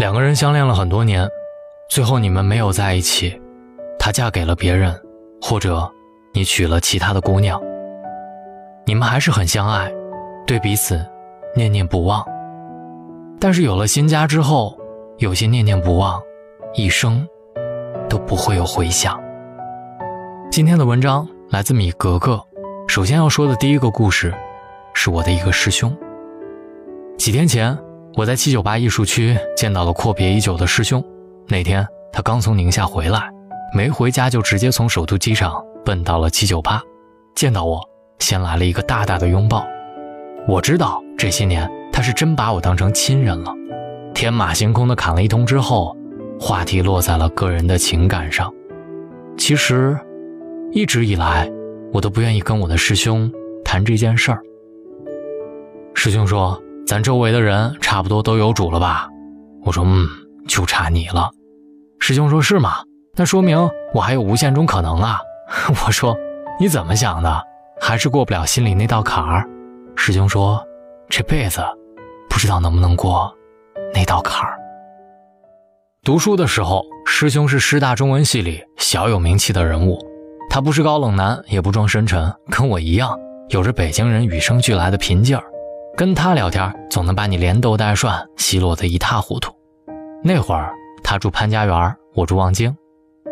两个人相恋了很多年，最后你们没有在一起，她嫁给了别人，或者你娶了其他的姑娘。你们还是很相爱，对彼此念念不忘。但是有了新家之后，有些念念不忘，一生都不会有回响。今天的文章来自米格格。首先要说的第一个故事，是我的一个师兄。几天前，我在七九八艺术区见到了阔别已久的师兄。那天他刚从宁夏回来，没回家就直接从首都机场奔到了七九八。见到我，先来了一个大大的拥抱。我知道这些年他是真把我当成亲人了。天马行空的侃了一通之后，话题落在了个人的情感上。其实，一直以来。我都不愿意跟我的师兄谈这件事儿。师兄说：“咱周围的人差不多都有主了吧？”我说：“嗯，就差你了。”师兄说：“是吗？那说明我还有无限种可能啊！” 我说：“你怎么想的？还是过不了心里那道坎儿？”师兄说：“这辈子不知道能不能过那道坎儿。”读书的时候，师兄是师大中文系里小有名气的人物。他不是高冷男，也不装深沉，跟我一样，有着北京人与生俱来的贫劲儿。跟他聊天，总能把你连逗带涮，奚落得一塌糊涂。那会儿他住潘家园，我住望京，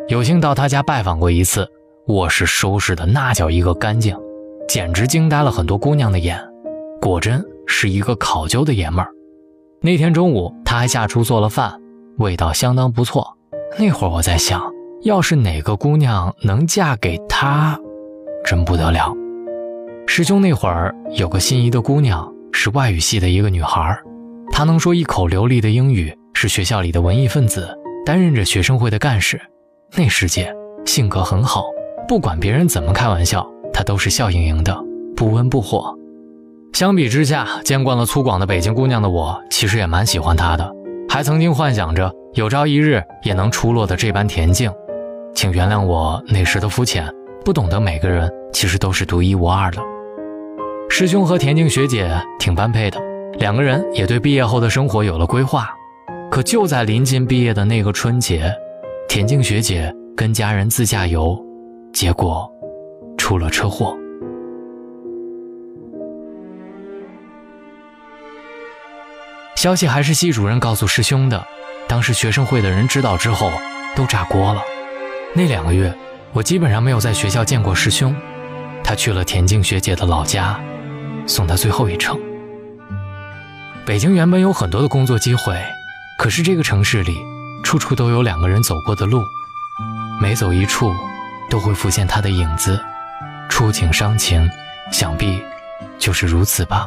有幸到他家拜访过一次，卧室收拾的那叫一个干净，简直惊呆了很多姑娘的眼。果真是一个考究的爷们儿。那天中午他还下厨做了饭，味道相当不错。那会儿我在想。要是哪个姑娘能嫁给他，真不得了。师兄那会儿有个心仪的姑娘，是外语系的一个女孩，她能说一口流利的英语，是学校里的文艺分子，担任着学生会的干事。那时节，性格很好，不管别人怎么开玩笑，她都是笑盈盈的，不温不火。相比之下，见惯了粗犷的北京姑娘的我，其实也蛮喜欢她的，还曾经幻想着有朝一日也能出落的这般恬静。请原谅我那时的肤浅，不懂得每个人其实都是独一无二的。师兄和田静学姐挺般配的，两个人也对毕业后的生活有了规划。可就在临近毕业的那个春节，田静学姐跟家人自驾游，结果出了车祸。消息还是系主任告诉师兄的，当时学生会的人知道之后都炸锅了。那两个月，我基本上没有在学校见过师兄。他去了田静学姐的老家，送她最后一程。北京原本有很多的工作机会，可是这个城市里，处处都有两个人走过的路，每走一处，都会浮现他的影子。触景伤情，想必就是如此吧。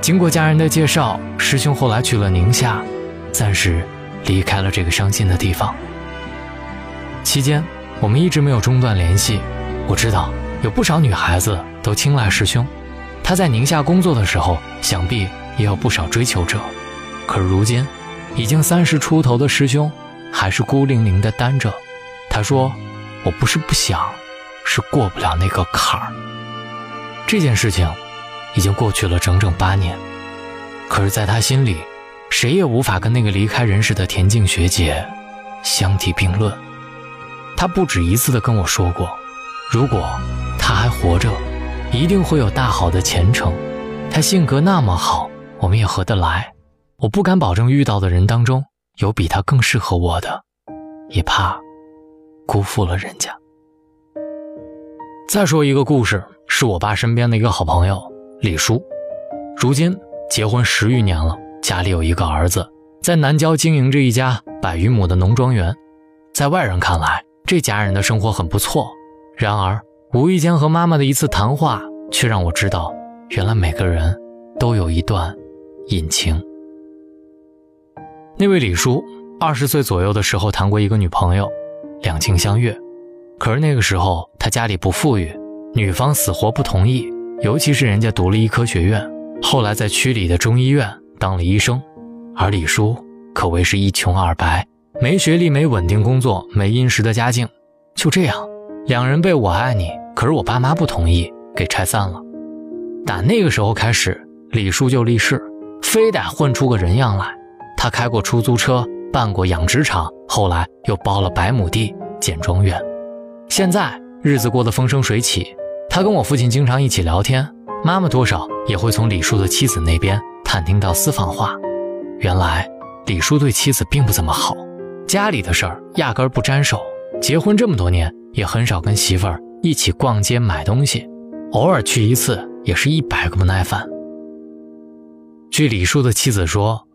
经过家人的介绍，师兄后来去了宁夏，暂时离开了这个伤心的地方。期间，我们一直没有中断联系。我知道有不少女孩子都青睐师兄，他在宁夏工作的时候，想必也有不少追求者。可如今，已经三十出头的师兄，还是孤零零的单着。他说：“我不是不想，是过不了那个坎儿。”这件事情已经过去了整整八年，可是，在他心里，谁也无法跟那个离开人世的田静学姐相提并论。他不止一次的跟我说过，如果他还活着，一定会有大好的前程。他性格那么好，我们也合得来。我不敢保证遇到的人当中有比他更适合我的，也怕辜负了人家。再说一个故事，是我爸身边的一个好朋友李叔，如今结婚十余年了，家里有一个儿子，在南郊经营着一家百余亩的农庄园，在外人看来。这家人的生活很不错，然而无意间和妈妈的一次谈话，却让我知道，原来每个人都有一段隐情。那位李叔二十岁左右的时候谈过一个女朋友，两情相悦，可是那个时候他家里不富裕，女方死活不同意，尤其是人家读了医科学院，后来在区里的中医院当了医生，而李叔可谓是一穷二白。没学历，没稳定工作，没殷实的家境，就这样，两人被我爱你，可是我爸妈不同意，给拆散了。打那个时候开始，李叔就立誓，非得混出个人样来。他开过出租车，办过养殖场，后来又包了百亩地建庄园。现在日子过得风生水起，他跟我父亲经常一起聊天，妈妈多少也会从李叔的妻子那边探听到私房话。原来李叔对妻子并不怎么好，家里的事儿压根儿不沾手，结婚这么多年也很少跟媳妇儿一起逛街买东西，偶尔去一次也是一百个不耐烦。据李叔的妻子说。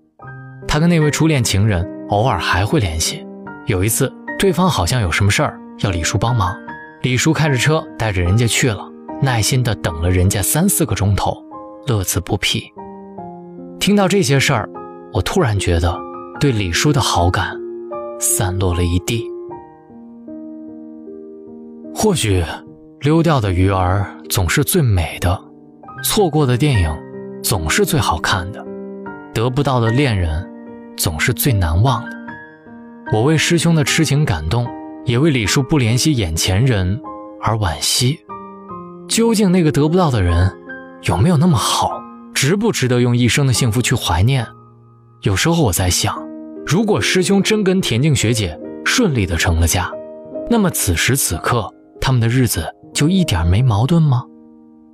他跟那位初恋情人偶尔还会联系。有一次，对方好像有什么事儿要李叔帮忙，李叔开着车带着人家去了，耐心的等了人家三四个钟头，乐此不疲。听到这些事儿，我突然觉得对李叔的好感散落了一地。或许，溜掉的鱼儿总是最美的，错过的电影总是最好看的，得不到的恋人。总是最难忘的。我为师兄的痴情感动，也为李叔不联系眼前人而惋惜。究竟那个得不到的人有没有那么好，值不值得用一生的幸福去怀念？有时候我在想，如果师兄真跟田静学姐顺利的成了家，那么此时此刻他们的日子就一点没矛盾吗？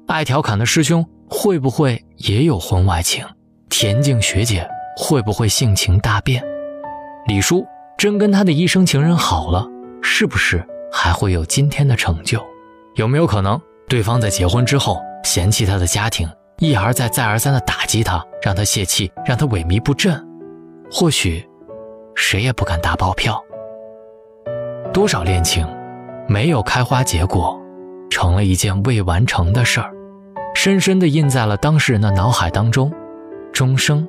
爱调侃的师兄会不会也有婚外情？田静学姐。会不会性情大变？李叔真跟他的一生情人好了，是不是还会有今天的成就？有没有可能对方在结婚之后嫌弃他的家庭，一而再再而三的打击他，让他泄气，让他萎靡不振？或许，谁也不敢打包票。多少恋情，没有开花结果，成了一件未完成的事儿，深深地印在了当事人的脑海当中，终生。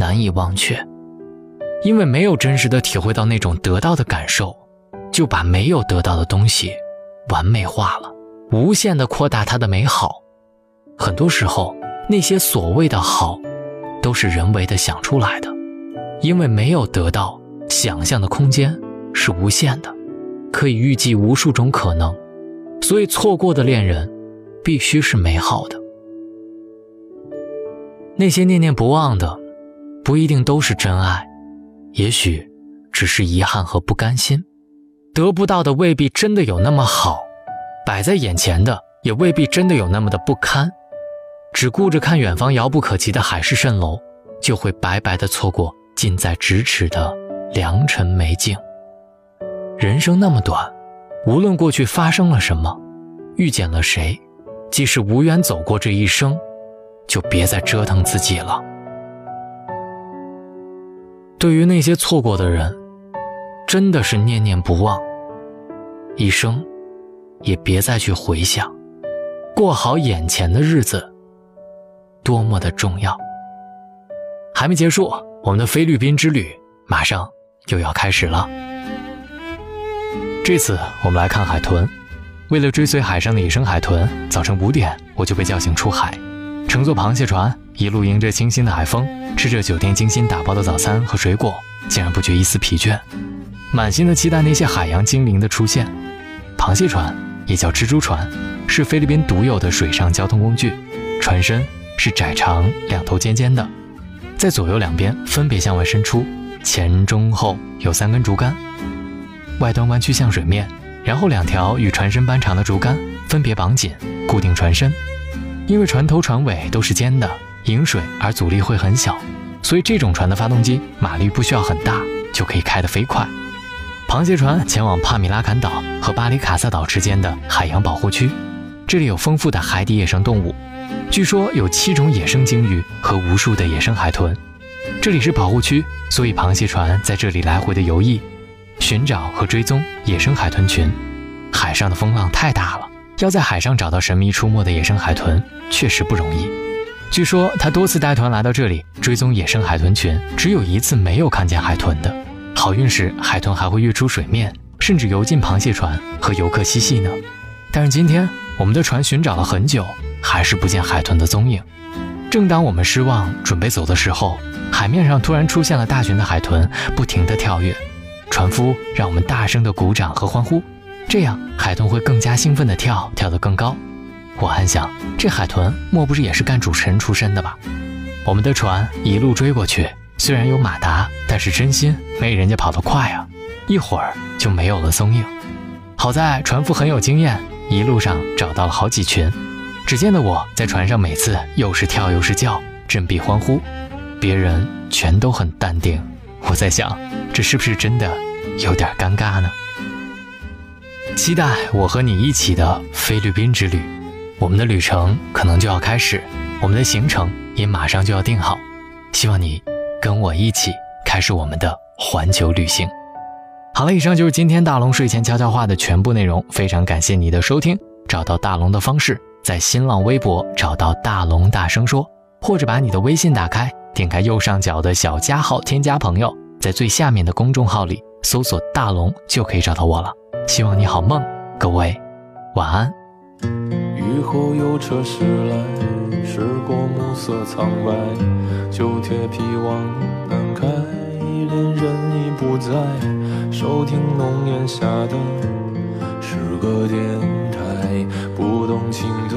难以忘却，因为没有真实的体会到那种得到的感受，就把没有得到的东西完美化了，无限的扩大它的美好。很多时候，那些所谓的好，都是人为的想出来的，因为没有得到，想象的空间是无限的，可以预计无数种可能，所以错过的恋人，必须是美好的。那些念念不忘的。不一定都是真爱，也许只是遗憾和不甘心。得不到的未必真的有那么好，摆在眼前的也未必真的有那么的不堪。只顾着看远方遥不可及的海市蜃楼，就会白白的错过近在咫尺的良辰美景。人生那么短，无论过去发生了什么，遇见了谁，即使无缘走过这一生，就别再折腾自己了。对于那些错过的人，真的是念念不忘，一生也别再去回想，过好眼前的日子，多么的重要。还没结束，我们的菲律宾之旅马上又要开始了。这次我们来看海豚。为了追随海上的野生海豚，早晨五点我就被叫醒出海，乘坐螃蟹船。一路迎着清新的海风，吃着酒店精心打包的早餐和水果，竟然不觉一丝疲倦，满心的期待那些海洋精灵的出现。螃蟹船也叫蜘蛛船，是菲律宾独有的水上交通工具，船身是窄长、两头尖尖的，在左右两边分别向外伸出，前中后有三根竹竿，外端弯曲向水面，然后两条与船身般长的竹竿分别绑紧，固定船身。因为船头船尾都是尖的。饮水而阻力会很小，所以这种船的发动机马力不需要很大，就可以开得飞快。螃蟹船前往帕米拉坎岛和巴里卡萨岛之间的海洋保护区，这里有丰富的海底野生动物，据说有七种野生鲸鱼和无数的野生海豚。这里是保护区，所以螃蟹船在这里来回的游弋，寻找和追踪野生海豚群。海上的风浪太大了，要在海上找到神秘出没的野生海豚确实不容易。据说他多次带团来到这里追踪野生海豚群，只有一次没有看见海豚的。好运时，海豚还会跃出水面，甚至游进螃蟹船和游客嬉戏呢。但是今天我们的船寻找了很久，还是不见海豚的踪影。正当我们失望准备走的时候，海面上突然出现了大群的海豚，不停地跳跃。船夫让我们大声地鼓掌和欢呼，这样海豚会更加兴奋地跳，跳得更高。我暗想，这海豚莫不是也是干主持人出身的吧？我们的船一路追过去，虽然有马达但是真心没人家跑得快啊，一会儿就没有了踪影。好在船夫很有经验，一路上找到了好几群。只见得我在船上，每次又是跳又是叫，振臂欢呼，别人全都很淡定。我在想，这是不是真的有点尴尬呢？期待我和你一起的菲律宾之旅，我们的旅程可能就要开始，我们的行程也马上就要定好。希望你跟我一起开始我们的环球旅行。好了，以上就是今天大龙睡前悄悄话的全部内容。非常感谢你的收听。找到大龙的方式，在新浪微博找到大龙大声说，或者把你的微信打开，点开右上角的小加号，添加朋友，在最下面的公众号里搜索大龙就可以找到我了。希望你好梦，各位晚安。雨后有车驶来，驶过暮色苍白，旧铁皮往南开，恋人已不在。收听浓烟下的诗歌电台，不动情的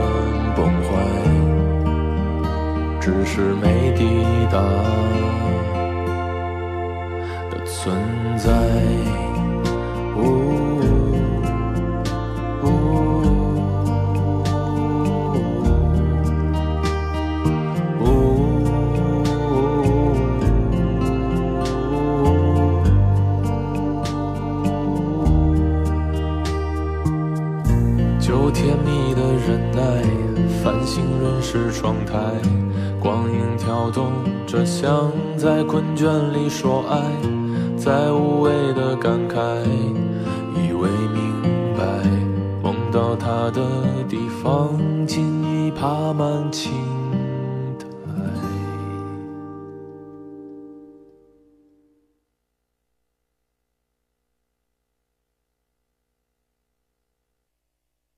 只是没抵达的存在。人是窗台，光影跳动着，像在困倦里说爱，在无谓的感慨，以为明白，梦到他的地方，竟已爬满青。